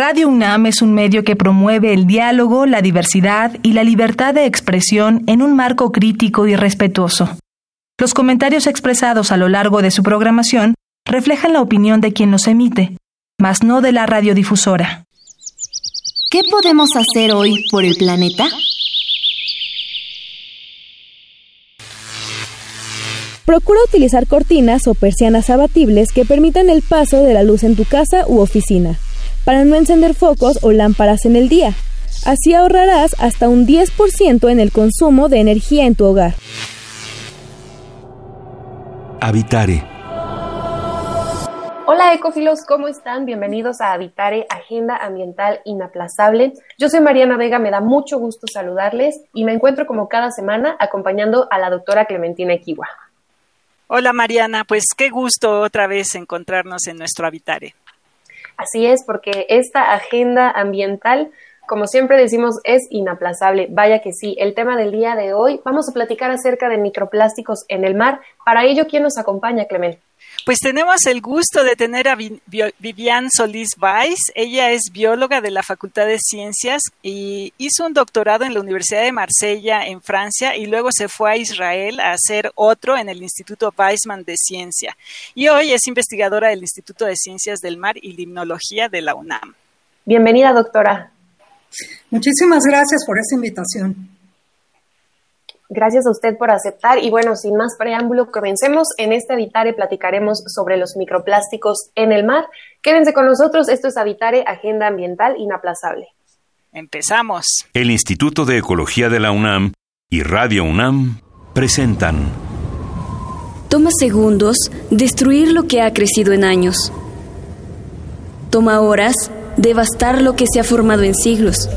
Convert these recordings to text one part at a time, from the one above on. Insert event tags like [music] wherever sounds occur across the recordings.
Radio UNAM es un medio que promueve el diálogo, la diversidad y la libertad de expresión en un marco crítico y respetuoso. Los comentarios expresados a lo largo de su programación reflejan la opinión de quien los emite, mas no de la radiodifusora. ¿Qué podemos hacer hoy por el planeta? Procura utilizar cortinas o persianas abatibles que permitan el paso de la luz en tu casa u oficina, para no encender focos o lámparas en el día. Así ahorrarás hasta un 10% en el consumo de energía en tu hogar. Habitare. Hola ecofilos, ¿cómo están? Bienvenidos a Habitare, Agenda Ambiental Inaplazable. Yo soy Mariana Vega, me da mucho gusto saludarles y me encuentro como cada semana acompañando a la doctora Clementina Equiwa. Hola Mariana, pues qué gusto otra vez encontrarnos en nuestro Habitare. Así es, porque esta agenda ambiental, como siempre decimos, es inaplazable. Vaya que sí. El tema del día de hoy, vamos a platicar acerca de microplásticos en el mar. Para ello, ¿quién nos acompaña, Clemente? Pues tenemos el gusto de tener a Vivian Solís Weiss. Ella es bióloga de la Facultad de Ciencias y hizo un doctorado en la Universidad de Marsella en Francia y luego se fue a Israel a hacer otro en el Instituto Weizmann de Ciencia. Y hoy es investigadora del Instituto de Ciencias del Mar y Limnología de la UNAM. Bienvenida, doctora. Muchísimas gracias por esta invitación. Gracias a usted por aceptar y bueno, sin más preámbulo, comencemos. En este Habitare platicaremos sobre los microplásticos en el mar. Quédense con nosotros, esto es Habitare, Agenda Ambiental Inaplazable. Empezamos. El Instituto de Ecología de la UNAM y Radio UNAM presentan. Toma segundos destruir lo que ha crecido en años. Toma horas devastar lo que se ha formado en siglos.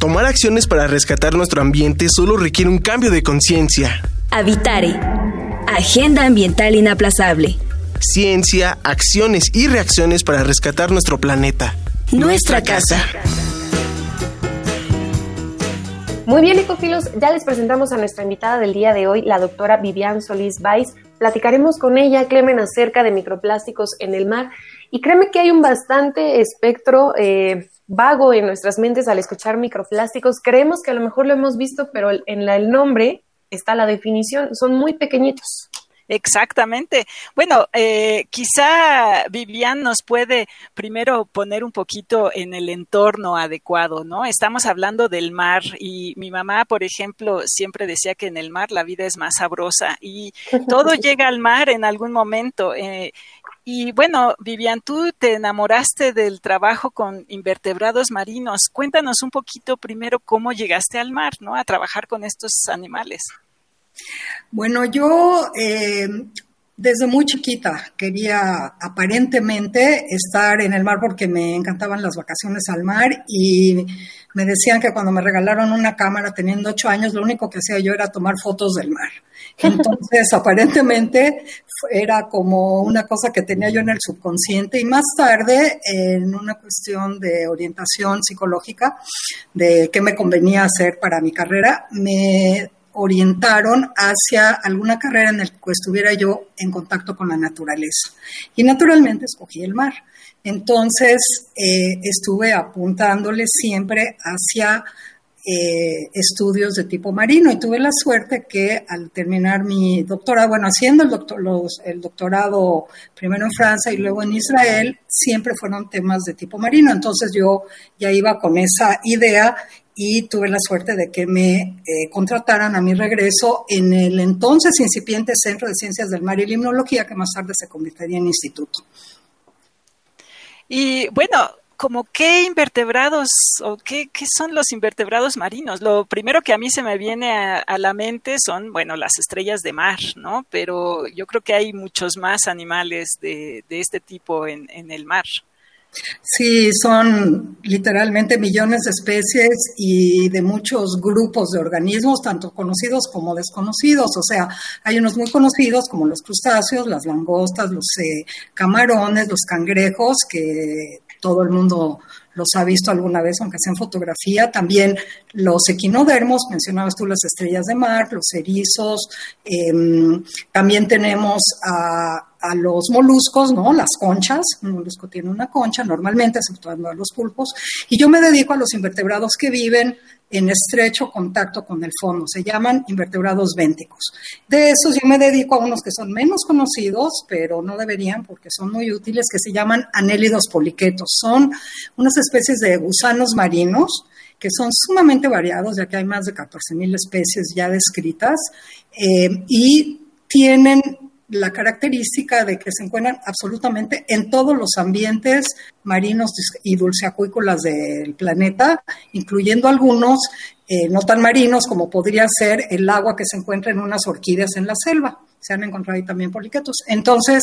Tomar acciones para rescatar nuestro ambiente solo requiere un cambio de conciencia. Habitare. Agenda ambiental inaplazable. Ciencia, acciones y reacciones para rescatar nuestro planeta. Nuestra, casa. Muy bien, ecofilos, ya les presentamos a nuestra invitada del día de hoy, la doctora Vivian Solís Weiss. Platicaremos con ella, Clemen, acerca de microplásticos en el mar. Y créeme que hay un bastante espectro eh, vago en nuestras mentes al escuchar microplásticos. Creemos que a lo mejor lo hemos visto, pero en la, el nombre está la definición. Son muy pequeñitos. Exactamente. Bueno, eh, quizá Vivian nos puede primero poner un poquito en el entorno adecuado, ¿no? Estamos hablando del mar y mi mamá, por ejemplo, siempre decía que en el mar la vida es más sabrosa y [laughs] todo llega al mar en algún momento. Eh, y bueno, Vivian, tú te enamoraste del trabajo con invertebrados marinos. Cuéntanos un poquito primero cómo llegaste al mar, ¿no? A trabajar con estos animales. Bueno, yo eh, desde muy chiquita quería aparentemente estar en el mar porque me encantaban las vacaciones al mar y me decían que cuando me regalaron una cámara teniendo ocho años, lo único que hacía yo era tomar fotos del mar. [laughs] Entonces, aparentemente era como una cosa que tenía yo en el subconsciente y más tarde, en una cuestión de orientación psicológica, de qué me convenía hacer para mi carrera, me orientaron hacia alguna carrera en la que estuviera yo en contacto con la naturaleza. Y naturalmente escogí el mar. Entonces eh, estuve apuntándole siempre hacia eh, estudios de tipo marino y tuve la suerte que al terminar mi doctorado, bueno, haciendo el, doctor, el doctorado primero en Francia y luego en Israel, siempre fueron temas de tipo marino. Entonces yo ya iba con esa idea y tuve la suerte de que me eh, contrataran a mi regreso en el entonces incipiente Centro de Ciencias del Mar y Limnología, que más tarde se convertiría en instituto. Y bueno, como qué invertebrados o qué, qué, son los invertebrados marinos. Lo primero que a mí se me viene a, la mente son, bueno, las estrellas de mar, ¿no? Pero yo creo que hay muchos más animales de, de este tipo en, en el mar. Sí, son literalmente millones de especies y de muchos grupos de organismos, tanto conocidos como desconocidos. O sea, hay unos muy conocidos como los crustáceos, las langostas, los eh, camarones, los cangrejos, que todo el mundo los ha visto alguna vez, aunque sea en fotografía. También los equinodermos, mencionabas tú las estrellas de mar, los erizos. Em, también tenemos a a los moluscos, ¿no? Las conchas, un molusco tiene una concha normalmente, exceptuando a los pulpos, y yo me dedico a los invertebrados que viven en estrecho contacto con el fondo, se llaman invertebrados bénticos. De esos yo me dedico a unos que son menos conocidos, pero no deberían porque son muy útiles, que se llaman anélidos poliquetos. Son unas especies de gusanos marinos que son sumamente variados, ya que hay más de 14.000 especies ya descritas, eh, y tienen la característica de que se encuentran absolutamente en todos los ambientes marinos y dulceacuícolas del planeta, incluyendo algunos eh, no tan marinos como podría ser el agua que se encuentra en unas orquídeas en la selva. Se han encontrado ahí también poliquetos. Entonces,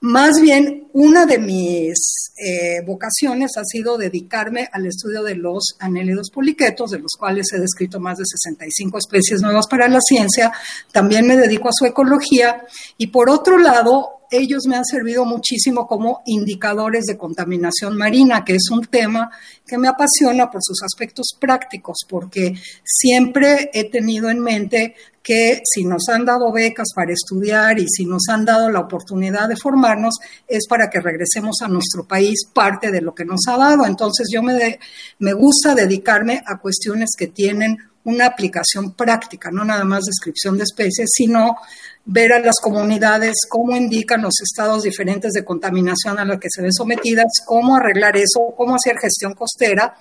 más bien, una de mis eh, vocaciones ha sido dedicarme al estudio de los anélidos poliquetos, de los cuales he descrito más de 65 especies nuevas para la ciencia. También me dedico a su ecología. Y por otro lado, ellos me han servido muchísimo como indicadores de contaminación marina, que es un tema que me apasiona por sus aspectos prácticos, porque siempre he tenido en mente que si nos han dado becas para estudiar y si nos han dado la oportunidad de formarnos, es para que regresemos a nuestro país parte de lo que nos ha dado. Entonces yo me, me gusta dedicarme a cuestiones que tienen una aplicación práctica, no nada más descripción de especies, sino ver a las comunidades cómo indican los estados diferentes de contaminación a los que se ven sometidas, cómo arreglar eso, cómo hacer gestión costera.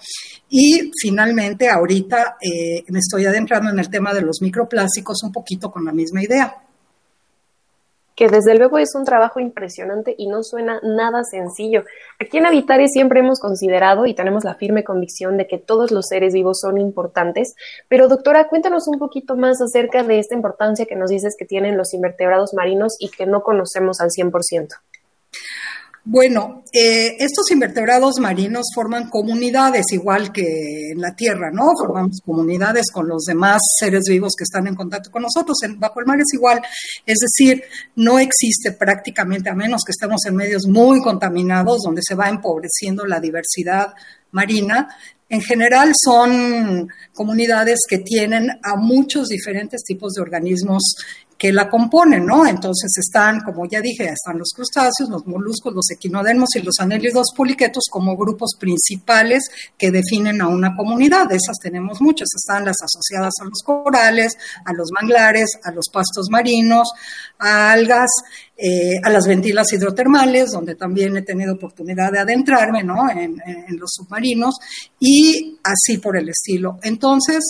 Y finalmente, ahorita eh, me estoy adentrando en el tema de los microplásticos un poquito con la misma idea que desde luego es un trabajo impresionante y no suena nada sencillo. Aquí en Habitare siempre hemos considerado y tenemos la firme convicción de que todos los seres vivos son importantes, pero doctora, cuéntanos un poquito más acerca de esta importancia que nos dices que tienen los invertebrados marinos y que no conocemos al 100%. Bueno, eh, estos invertebrados marinos forman comunidades igual que en la Tierra, ¿no? Formamos comunidades con los demás seres vivos que están en contacto con nosotros. En, bajo el mar es igual, es decir, no existe prácticamente, a menos que estemos en medios muy contaminados, donde se va empobreciendo la diversidad marina, en general son comunidades que tienen a muchos diferentes tipos de organismos que la componen, ¿no? Entonces están, como ya dije, están los crustáceos, los moluscos, los equinodermos y los anélidos poliquetos como grupos principales que definen a una comunidad. De esas tenemos muchas. Están las asociadas a los corales, a los manglares, a los pastos marinos, a algas, eh, a las ventilas hidrotermales, donde también he tenido oportunidad de adentrarme, ¿no? En, en los submarinos y así por el estilo. Entonces,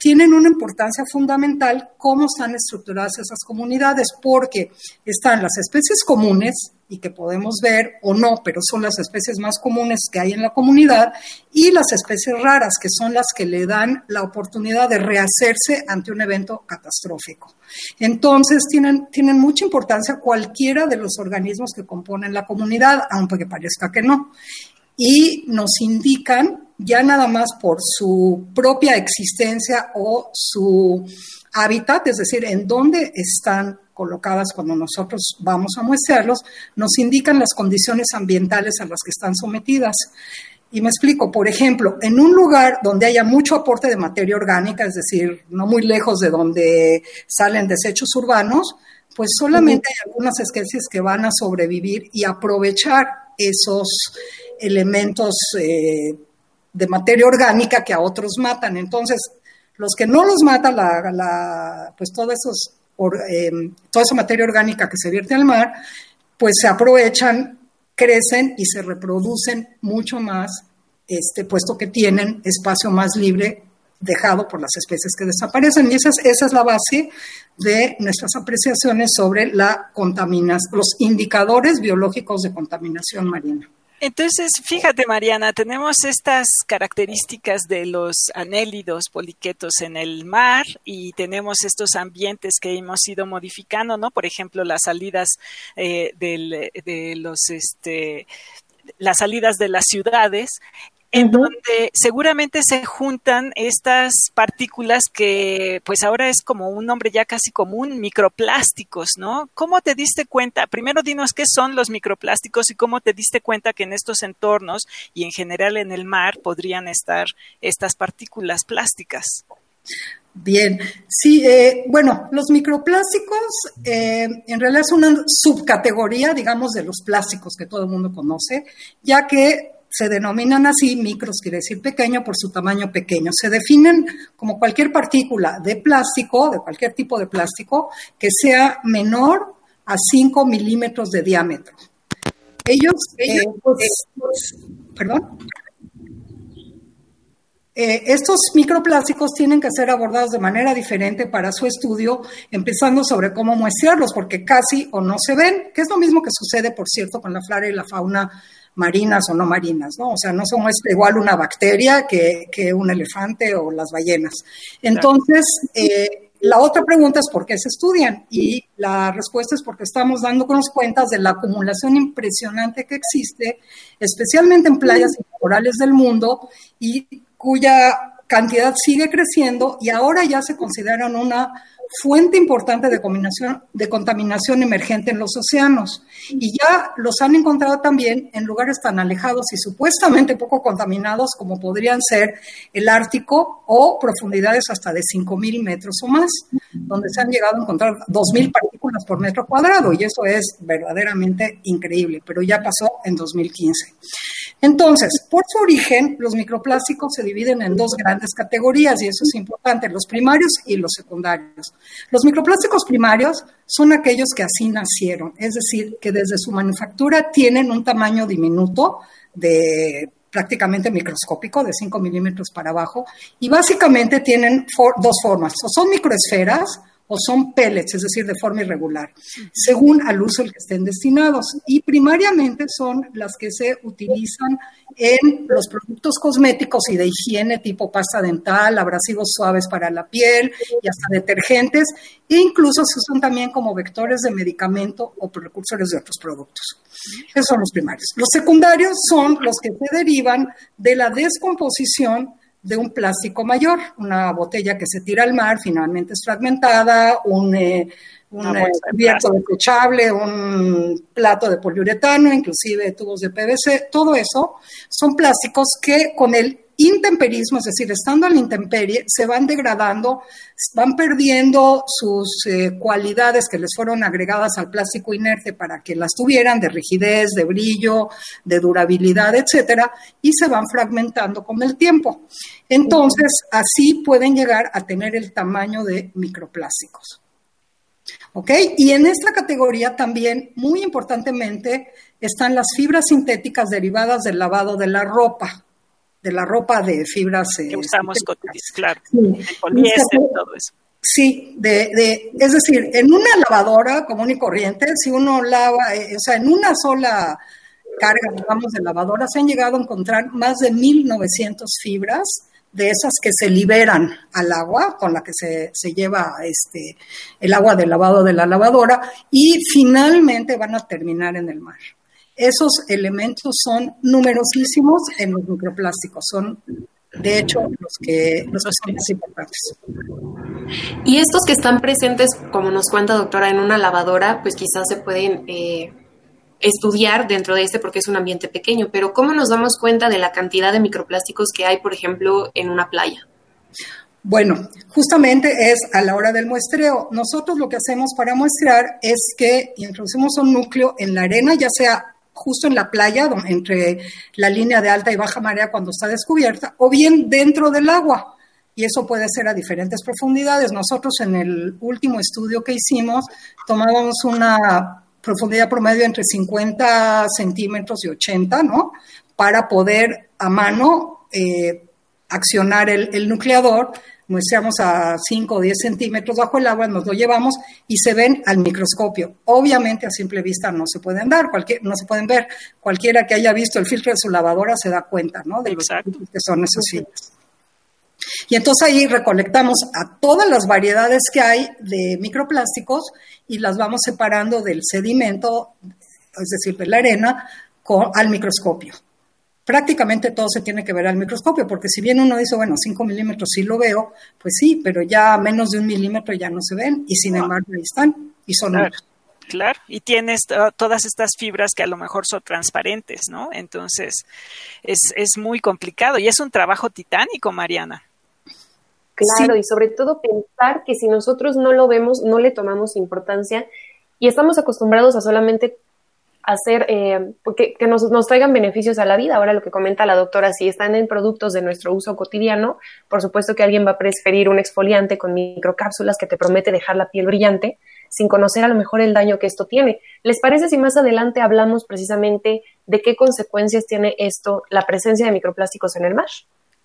tienen una importancia fundamental cómo están estructuradas esas comunidades, porque están las especies comunes y que podemos ver o no, pero son las especies más comunes que hay en la comunidad, y las especies raras, que son las que le dan la oportunidad de rehacerse ante un evento catastrófico. Entonces, tienen, tienen mucha importancia cualquiera de los organismos que componen la comunidad, aunque parezca que no y nos indican ya nada más por su propia existencia o su hábitat, es decir, en dónde están colocadas cuando nosotros vamos a muestrearlos, nos indican las condiciones ambientales a las que están sometidas. Y me explico, por ejemplo, en un lugar donde haya mucho aporte de materia orgánica, es decir, no muy lejos de donde salen desechos urbanos, pues solamente hay algunas especies que van a sobrevivir y aprovechar esos elementos eh, de materia orgánica que a otros matan. Entonces, los que no los mata la, pues todo esos, eh, toda esa materia orgánica que se vierte al mar, pues se aprovechan, crecen y se reproducen mucho más, este, puesto que tienen espacio más libre dejado por las especies que desaparecen. Y esa es, esa es la base de nuestras apreciaciones sobre la contaminación, los indicadores biológicos de contaminación marina. Entonces, fíjate, Mariana, tenemos estas características de los anélidos poliquetos en el mar y tenemos estos ambientes que hemos ido modificando, ¿no? Por ejemplo, las salidas eh, de los, este, las salidas de las ciudades en donde seguramente se juntan estas partículas que pues ahora es como un nombre ya casi común, microplásticos, ¿no? ¿Cómo te diste cuenta? Primero dinos qué son los microplásticos y cómo te diste cuenta que en estos entornos y en general en el mar podrían estar estas partículas plásticas. Bien, sí, eh, bueno, los microplásticos eh, en realidad es una subcategoría, digamos, de los plásticos que todo el mundo conoce, ya que se denominan así, micros quiere decir pequeño por su tamaño pequeño. Se definen como cualquier partícula de plástico, de cualquier tipo de plástico, que sea menor a 5 milímetros de diámetro. Ellos, eh, pues, perdón. Eh, estos microplásticos tienen que ser abordados de manera diferente para su estudio, empezando sobre cómo muestrearlos, porque casi o no se ven, que es lo mismo que sucede, por cierto, con la flora y la fauna marinas o no marinas, ¿no? O sea, no somos igual una bacteria que, un elefante o las ballenas. Entonces, eh, la otra pregunta es por qué se estudian y la respuesta es porque estamos dándonos cuenta de la acumulación impresionante que existe, especialmente en playas y corales del mundo y cuya cantidad sigue creciendo y ahora ya se consideran una fuente importante de contaminación, de contaminación emergente en los océanos. Y ya los han encontrado también en lugares tan alejados y supuestamente poco contaminados como podrían ser el Ártico o profundidades hasta de 5.000 metros o más, donde se han llegado a encontrar 2.000 partículas por metro cuadrado. Y eso es verdaderamente increíble, pero ya pasó en 2015. Entonces, por su origen, los microplásticos se dividen en dos grandes categorías y eso es importante, los primarios y los secundarios. Los microplásticos primarios son aquellos que así nacieron, es decir, que desde su manufactura tienen un tamaño diminuto de prácticamente microscópico, de 5 milímetros para abajo, y básicamente tienen dos formas, son microesferas o son pellets, es decir, de forma irregular, según al uso al que estén destinados. Y primariamente son las que se utilizan en los productos cosméticos y de higiene tipo pasta dental, abrasivos suaves para la piel y hasta detergentes, e incluso se usan también como vectores de medicamento o precursores de otros productos. Esos son los primarios. Los secundarios son los que se derivan de la descomposición de un plástico mayor, una botella que se tira al mar, finalmente es fragmentada, un, eh, un eh, cubierto desechable, un plato de poliuretano, inclusive tubos de PVC, todo eso son plásticos que con el intemperismo, es decir, estando en la intemperie, se van degradando, van perdiendo sus eh, cualidades que les fueron agregadas al plástico inerte para que las tuvieran de rigidez, de brillo, de durabilidad, etcétera, y se van fragmentando con el tiempo. Entonces, así pueden llegar a tener el tamaño de microplásticos. ¿Ok? Y en esta categoría también, muy importantemente, están las fibras sintéticas derivadas del lavado de la ropa de la ropa de fibras. que usamos claro, sí. poliéster, todo eso. Sí, de, es decir, en una lavadora común y corriente, si uno lava, eh, o sea, en una sola carga, digamos, de lavadora, se han llegado a encontrar más de 1.900 fibras de esas que se liberan al agua, con la que se, se, lleva este, el agua del lavado de la lavadora, y finalmente van a terminar en el mar. Esos elementos son numerosísimos en los microplásticos, son de hecho los que, los son más importantes. Y estos que están presentes, como nos cuenta doctora, en una lavadora, pues quizás se pueden eh, estudiar dentro de este porque es un ambiente pequeño, pero ¿cómo nos damos cuenta de la cantidad de microplásticos que hay, por ejemplo, en una playa? Bueno, justamente es a la hora del muestreo. Nosotros lo que hacemos para muestrear es que introducimos un núcleo en la arena, ya sea justo en la playa, entre la línea de alta y baja marea cuando está descubierta, o bien dentro del agua. Y eso puede ser a diferentes profundidades. Nosotros en el último estudio que hicimos tomábamos una profundidad promedio entre 50 centímetros y 80, ¿no? Para poder a mano eh, accionar el, el nucleador muestreamos a 5 o 10 centímetros bajo el agua, nos lo llevamos y se ven al microscopio. Obviamente a simple vista no se pueden dar, cualquier, no se pueden ver. Cualquiera que haya visto el filtro de su lavadora se da cuenta, ¿no? De que son esos filtros. Y entonces ahí recolectamos a todas las variedades que hay de microplásticos y las vamos separando del sedimento, es decir, de la arena, con, al microscopio prácticamente todo se tiene que ver al microscopio, porque si bien uno dice, bueno, 5 milímetros sí lo veo, pues sí, pero ya menos de un milímetro ya no se ven y sin embargo ahí están y son claro. Claro, y tienes todas estas fibras que a lo mejor son transparentes, ¿no? Entonces, es, es muy complicado y es un trabajo titánico, Mariana. Claro, y sobre todo pensar que si nosotros no lo vemos, no le tomamos importancia y estamos acostumbrados a solamente hacer, eh, que, que nos, nos, traigan beneficios a la vida. Ahora lo que comenta la doctora, si están en productos de nuestro uso cotidiano, por supuesto que alguien va a preferir un exfoliante con microcápsulas que te promete dejar la piel brillante, sin conocer a lo mejor el daño que esto tiene. ¿Les parece si más adelante hablamos precisamente de qué consecuencias tiene esto, la presencia de microplásticos en el mar?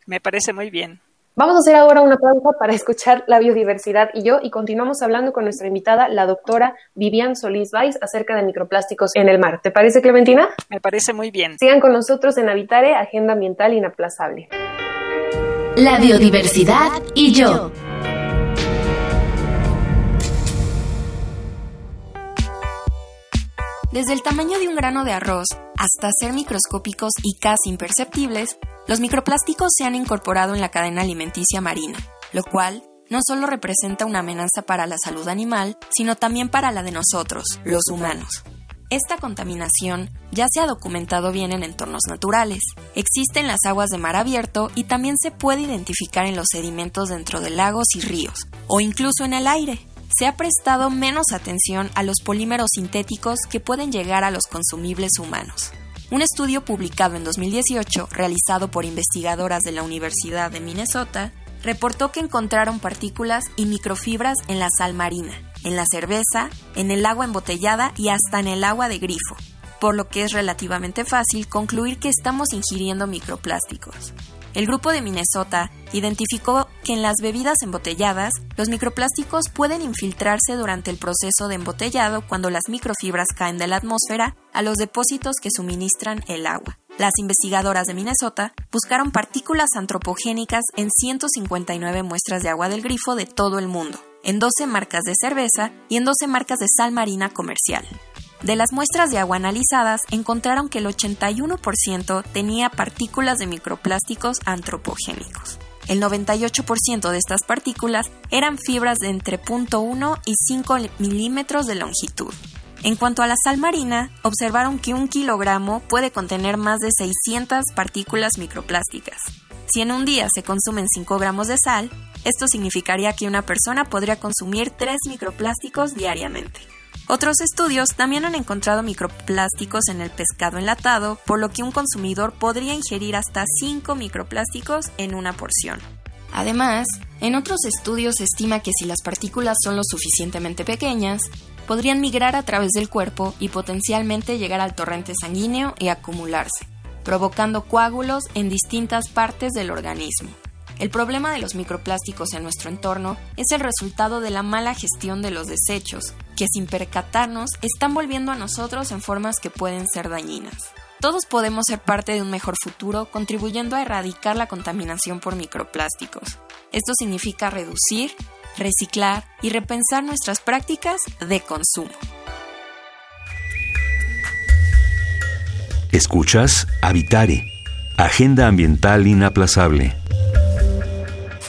Me parece muy bien. Vamos a hacer ahora una pausa para escuchar la biodiversidad y yo y continuamos hablando con nuestra invitada, la doctora Vivian Solís Valls, acerca de microplásticos en el mar. ¿Te parece, Clementina? Me parece muy bien. Sigan con nosotros en Habitare, Agenda Ambiental Inaplazable. La biodiversidad y yo. Desde el tamaño de un grano de arroz hasta ser microscópicos y casi imperceptibles, los microplásticos se han incorporado en la cadena alimenticia marina, lo cual no solo representa una amenaza para la salud animal, sino también para la de nosotros, los humanos. Esta contaminación ya se ha documentado bien en entornos naturales. Existe en las aguas de mar abierto y también se puede identificar en los sedimentos dentro de lagos y ríos, o incluso en el aire. Se ha prestado menos atención a los polímeros sintéticos que pueden llegar a los consumibles humanos. Un estudio publicado en 2018, realizado por investigadoras de la Universidad de Minnesota, reportó que encontraron partículas y microfibras en la sal marina, en la cerveza, en el agua embotellada y hasta en el agua de grifo, por lo que es relativamente fácil concluir que estamos ingiriendo microplásticos. El grupo de Minnesota identificó que en las bebidas embotelladas los microplásticos pueden infiltrarse durante el proceso de embotellado cuando las microfibras caen de la atmósfera a los depósitos que suministran el agua. Las investigadoras de Minnesota buscaron partículas antropogénicas en 159 muestras de agua del grifo de todo el mundo, en 12 marcas de cerveza y en 12 marcas de sal marina comercial. De las muestras de agua analizadas, encontraron que el 81% tenía partículas de microplásticos antropogénicos. El 98% de estas partículas eran fibras de entre 0.1 y 5 milímetros de longitud. En cuanto a la sal marina, observaron que un kilogramo puede contener más de 600 partículas microplásticas. Si en un día se consumen 5 gramos de sal, esto significaría que una persona podría consumir 3 microplásticos diariamente. Otros estudios también han encontrado microplásticos en el pescado enlatado, por lo que un consumidor podría ingerir hasta 5 microplásticos en una porción. Además, en otros estudios se estima que si las partículas son lo suficientemente pequeñas, podrían migrar a través del cuerpo y potencialmente llegar al torrente sanguíneo y acumularse, provocando coágulos en distintas partes del organismo. El problema de los microplásticos en nuestro entorno es el resultado de la mala gestión de los desechos, que sin percatarnos están volviendo a nosotros en formas que pueden ser dañinas. Todos podemos ser parte de un mejor futuro contribuyendo a erradicar la contaminación por microplásticos. Esto significa reducir, reciclar y repensar nuestras prácticas de consumo. Escuchas Habitare, Agenda Ambiental Inaplazable.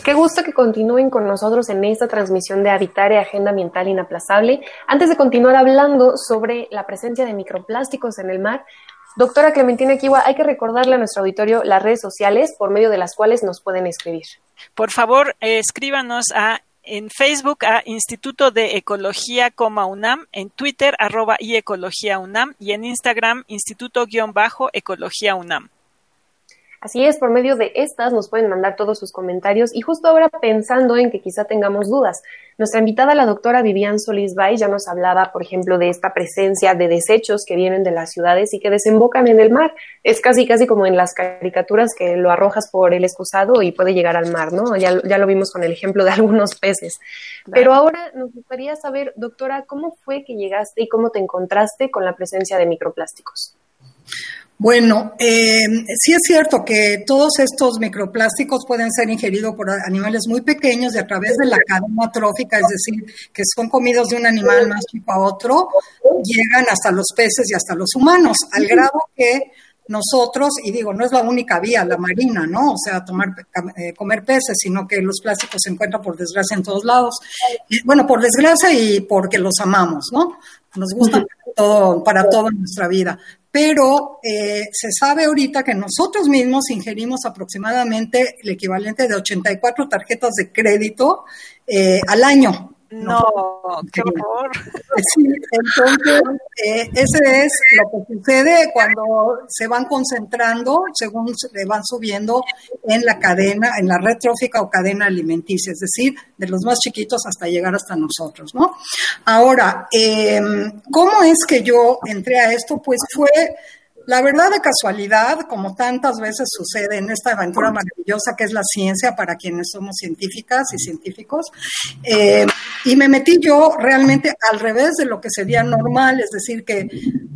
Qué gusto que continúen con nosotros en esta transmisión de Habitare Agenda Ambiental Inaplazable. Antes de continuar hablando sobre la presencia de microplásticos en el mar, doctora Clementina Kiwa, hay que recordarle a nuestro auditorio las redes sociales por medio de las cuales nos pueden escribir. Por favor, escríbanos a en Facebook a Instituto de Ecología, UNAM, en Twitter arroba y Ecología UNAM y en Instagram Instituto-Ecología UNAM. Así es, por medio de estas nos pueden mandar todos sus comentarios y justo ahora pensando en que quizá tengamos dudas. Nuestra invitada, la doctora Vivian Solís Bay, ya nos hablaba, por ejemplo, de esta presencia de desechos que vienen de las ciudades y que desembocan en el mar. Es casi, casi como en las caricaturas que lo arrojas por el excusado y puede llegar al mar, ¿no? Ya, ya lo vimos con el ejemplo de [laughs] algunos peces. Pero ahora nos gustaría saber, doctora, ¿cómo fue que llegaste y cómo te encontraste con la presencia de microplásticos? Bueno, eh, sí es cierto que todos estos microplásticos pueden ser ingeridos por animales muy pequeños y a través de la cadena trófica, es decir, que son comidos de un animal más chico a otro, llegan hasta los peces y hasta los humanos, al grado que nosotros, y digo, no es la única vía, la marina, ¿no? O sea, tomar, eh, comer peces, sino que los plásticos se encuentran por desgracia en todos lados. bueno, por desgracia y porque los amamos, ¿no? Nos gustan todo, para toda nuestra vida pero eh, se sabe ahorita que nosotros mismos ingerimos aproximadamente el equivalente de 84 tarjetas de crédito eh, al año. No, qué horror. Sí, entonces, eh, ese es lo que sucede cuando se van concentrando, según se van subiendo en la cadena, en la red trófica o cadena alimenticia, es decir, de los más chiquitos hasta llegar hasta nosotros, ¿no? Ahora, em, ¿cómo es que yo entré a esto? Pues fue la verdad de casualidad, como tantas veces sucede en esta aventura maravillosa que es la ciencia para quienes somos científicas y científicos, eh, y me metí yo realmente al revés de lo que sería normal, es decir, que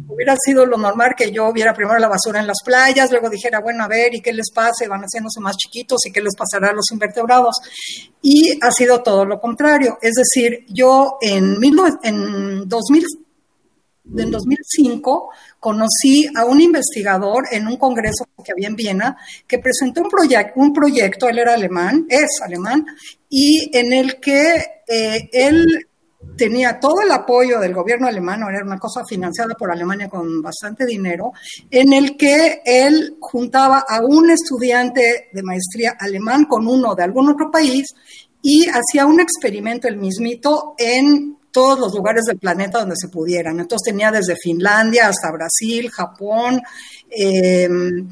hubiera sido lo normal que yo viera primero la basura en las playas, luego dijera, bueno, a ver, ¿y qué les pasa? Van haciéndose más chiquitos, ¿y qué les pasará a los invertebrados? Y ha sido todo lo contrario, es decir, yo en, en 2000 en 2005 conocí a un investigador en un congreso que había en Viena que presentó un, un proyecto, él era alemán, es alemán, y en el que eh, él tenía todo el apoyo del gobierno alemán, era una cosa financiada por Alemania con bastante dinero, en el que él juntaba a un estudiante de maestría alemán con uno de algún otro país y hacía un experimento el mismito en todos los lugares del planeta donde se pudieran. Entonces tenía desde Finlandia hasta Brasil, Japón, em,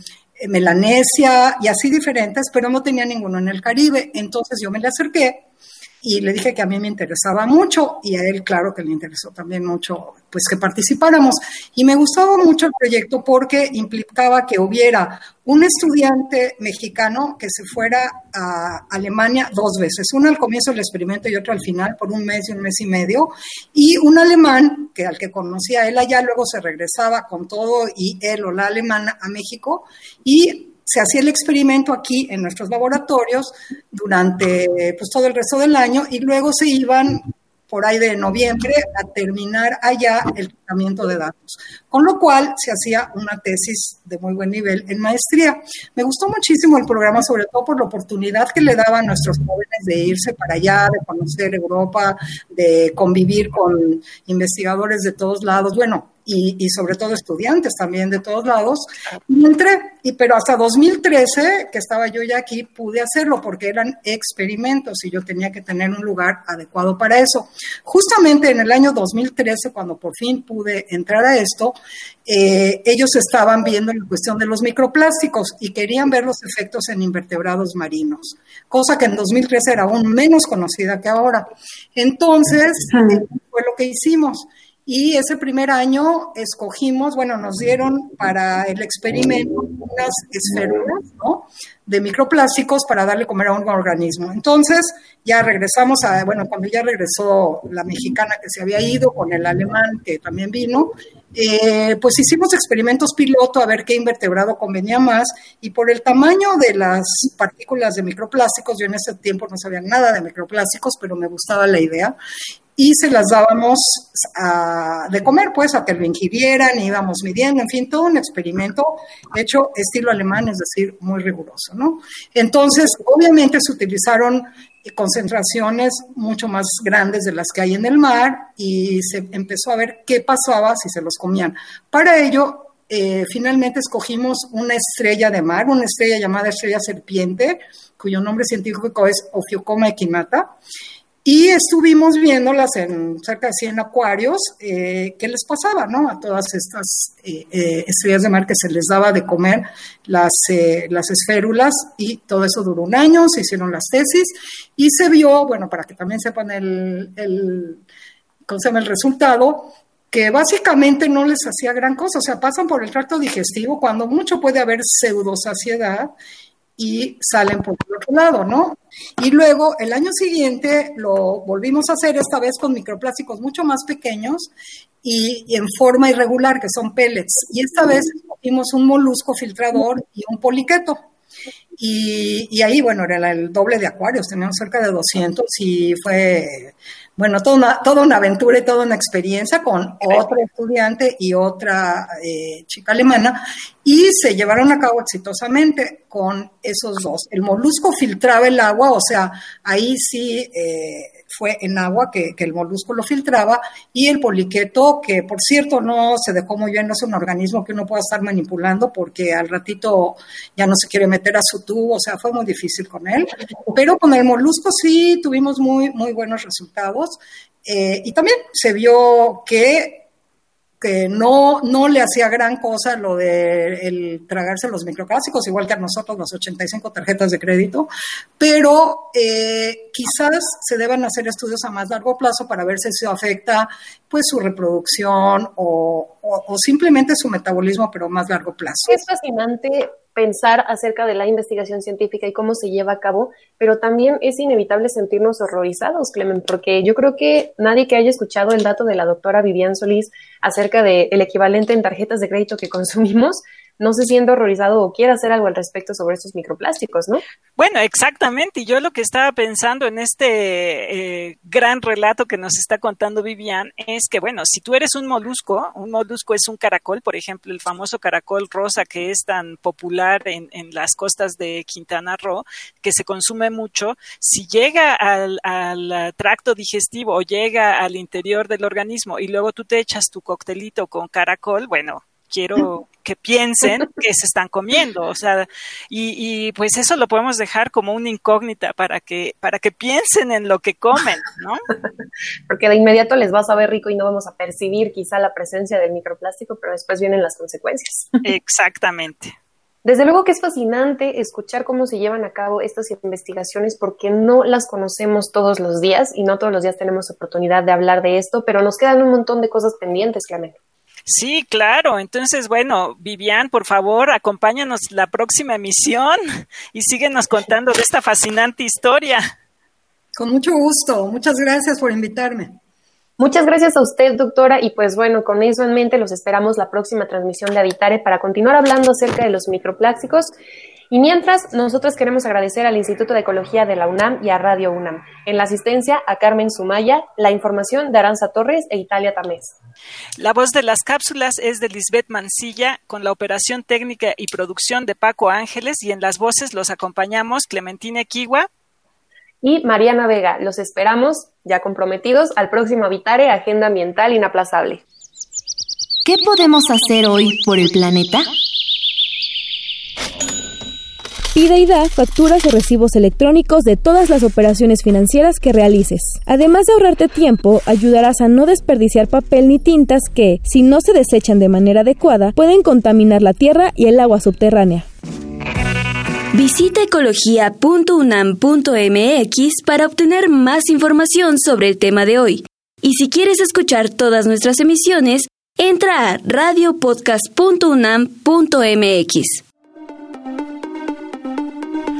Melanesia y así diferentes, pero no tenía ninguno en el Caribe. Entonces yo me le acerqué y le dije que a mí me interesaba mucho y a él claro que le interesó también mucho pues que participáramos. Y me gustaba mucho el proyecto porque implicaba que hubiera un estudiante mexicano que se fuera a Alemania dos veces, uno al comienzo del experimento y otro al final por un mes y un mes y medio y un alemán que al que conocía él allá luego se regresaba con todo y él o la alemana a México y se hacía el experimento aquí en nuestros laboratorios durante pues, todo el resto del año y luego se iban por ahí de noviembre a terminar allá el tratamiento de datos. Con lo cual se hacía una tesis de muy buen nivel en maestría. Me gustó muchísimo el programa, sobre todo por la oportunidad que le daban a nuestros jóvenes de irse para allá, de conocer Europa, de convivir con investigadores de todos lados. Bueno, y, sobre todo estudiantes también de todos lados. Y entré, y, pero hasta 2013, que estaba yo ya aquí, pude hacerlo porque eran experimentos y yo tenía que tener un lugar adecuado para eso. Justamente en el año 2013, cuando por fin pude entrar a esto, eh, ellos estaban viendo la cuestión de los microplásticos y querían ver los efectos en invertebrados marinos, cosa que en 2013 era aún menos conocida que ahora. Entonces, fue lo que hicimos. Y ese primer año escogimos, bueno, nos dieron para el experimento unas esferas ¿no? de microplásticos para darle comer a un organismo. Entonces, ya regresamos a, bueno, cuando ya regresó la mexicana que se había ido con el alemán que también vino, eh, pues hicimos experimentos piloto a ver qué invertebrado convenía más y por el tamaño de las partículas de microplásticos, yo en ese tiempo no sabía nada de microplásticos, pero me gustaba la idea, y se las dábamos de comer, pues, a que lo ingirieran, íbamos midiendo, en fin, todo un experimento hecho estilo alemán, es decir, muy riguroso, ¿no? Entonces, obviamente se utilizaron concentraciones mucho más grandes de las que hay en el mar y se empezó a ver qué pasaba si se los comían. Para ello, eh, finalmente escogimos una estrella de mar, una estrella llamada estrella serpiente, cuyo nombre científico es Ophiocoma equinata, y estuvimos viéndolas en cerca de 100 acuarios, eh, qué les pasaba, ¿no? A todas estas eh, eh, estrellas de mar que se les daba de comer las, las esférulas y todo eso duró un año, se hicieron las tesis y se vio, bueno, para que también sepan el, el, ¿cómo se llama? el resultado, que básicamente no les hacía gran cosa, o sea, pasan por el tracto digestivo, cuando mucho puede haber pseudosaciedad y salen por el otro lado, ¿no? Y luego el año siguiente lo volvimos a hacer, esta vez con microplásticos mucho más pequeños y, en forma irregular, que son pellets. Y esta vez hicimos un molusco filtrador y un poliqueto. Y, ahí, bueno, era el doble de acuarios, teníamos cerca de 200 y fue, bueno, toda una, toda una aventura y toda una experiencia con otra estudiante y otra eh, chica alemana. Y se llevaron a cabo exitosamente con esos dos. El molusco filtraba el agua, o sea, ahí sí eh, fue en agua que, el molusco lo filtraba, y el poliqueto, que por cierto no se dejó muy bien, no es un organismo que uno pueda estar manipulando porque al ratito ya no se quiere meter a su tubo, o sea, fue muy difícil con él, pero con el molusco sí tuvimos muy, muy buenos resultados. Eh, y también se vio que que no, no le hacía gran cosa lo de el tragarse los microplásticos, igual que a nosotros las 85 tarjetas de crédito, pero eh, quizás se deban hacer estudios a más largo plazo para ver si eso afecta pues su reproducción o, o simplemente su metabolismo, pero a más largo plazo. Es fascinante pensar acerca de la investigación científica y cómo se lleva a cabo, pero también es inevitable sentirnos horrorizados, Clemen, porque yo creo que nadie que haya escuchado el dato de la doctora Vivian Solís acerca del equivalente en tarjetas de crédito que consumimos, no se siente horrorizado o quiera hacer algo al respecto sobre estos microplásticos, ¿no? Bueno, exactamente. Y yo lo que estaba pensando en este eh, gran relato que nos está contando Vivian es que, bueno, si tú eres un molusco, un molusco es un caracol, por ejemplo, el famoso caracol rosa que es tan popular en, en las costas de Quintana Roo, que se consume mucho, si llega al, al tracto digestivo o llega al interior del organismo y luego tú te echas tu coctelito con caracol, bueno, quiero que piensen que se están comiendo, o sea, y, pues eso lo podemos dejar como una incógnita para que, para que piensen en lo que comen, ¿no? [laughs] Porque de inmediato les va a saber rico y no vamos a percibir quizá la presencia del microplástico, pero después vienen las consecuencias. [laughs] Exactamente. Desde luego que es fascinante escuchar cómo se llevan a cabo estas investigaciones porque no las conocemos todos los días y no todos los días tenemos oportunidad de hablar de esto, pero nos quedan un montón de cosas pendientes, Clemente. Sí, claro. Entonces, bueno, Vivian, por favor, acompáñanos la próxima emisión y síguenos contando de esta fascinante historia. Con mucho gusto. Muchas gracias por invitarme. Muchas gracias a usted, doctora. Y pues bueno, con eso en mente los esperamos la próxima transmisión de Habitare para continuar hablando acerca de los microplásticos y mientras, nosotros queremos agradecer al Instituto de Ecología de la UNAM y a Radio UNAM. En la asistencia a Carmen Sumaya, la información de Aranza Torres e Italia Tamés. La voz de las cápsulas es de Lisbeth Mancilla, con la operación técnica y producción de Paco Ángeles, y en las voces los acompañamos Clementina Kiwa y Mariana Vega. Los esperamos, ya comprometidos, al próximo Habitare Agenda Ambiental Inaplazable. ¿Qué podemos hacer hoy por el planeta? Pide y da facturas o recibos electrónicos de todas las operaciones financieras que realices. Además de ahorrarte tiempo, ayudarás a no desperdiciar papel ni tintas que, si no se desechan de manera adecuada, pueden contaminar la tierra y el agua subterránea. Visita ecología.unam.mx para obtener más información sobre el tema de hoy. Y si quieres escuchar todas nuestras emisiones, entra a radiopodcast.unam.mx.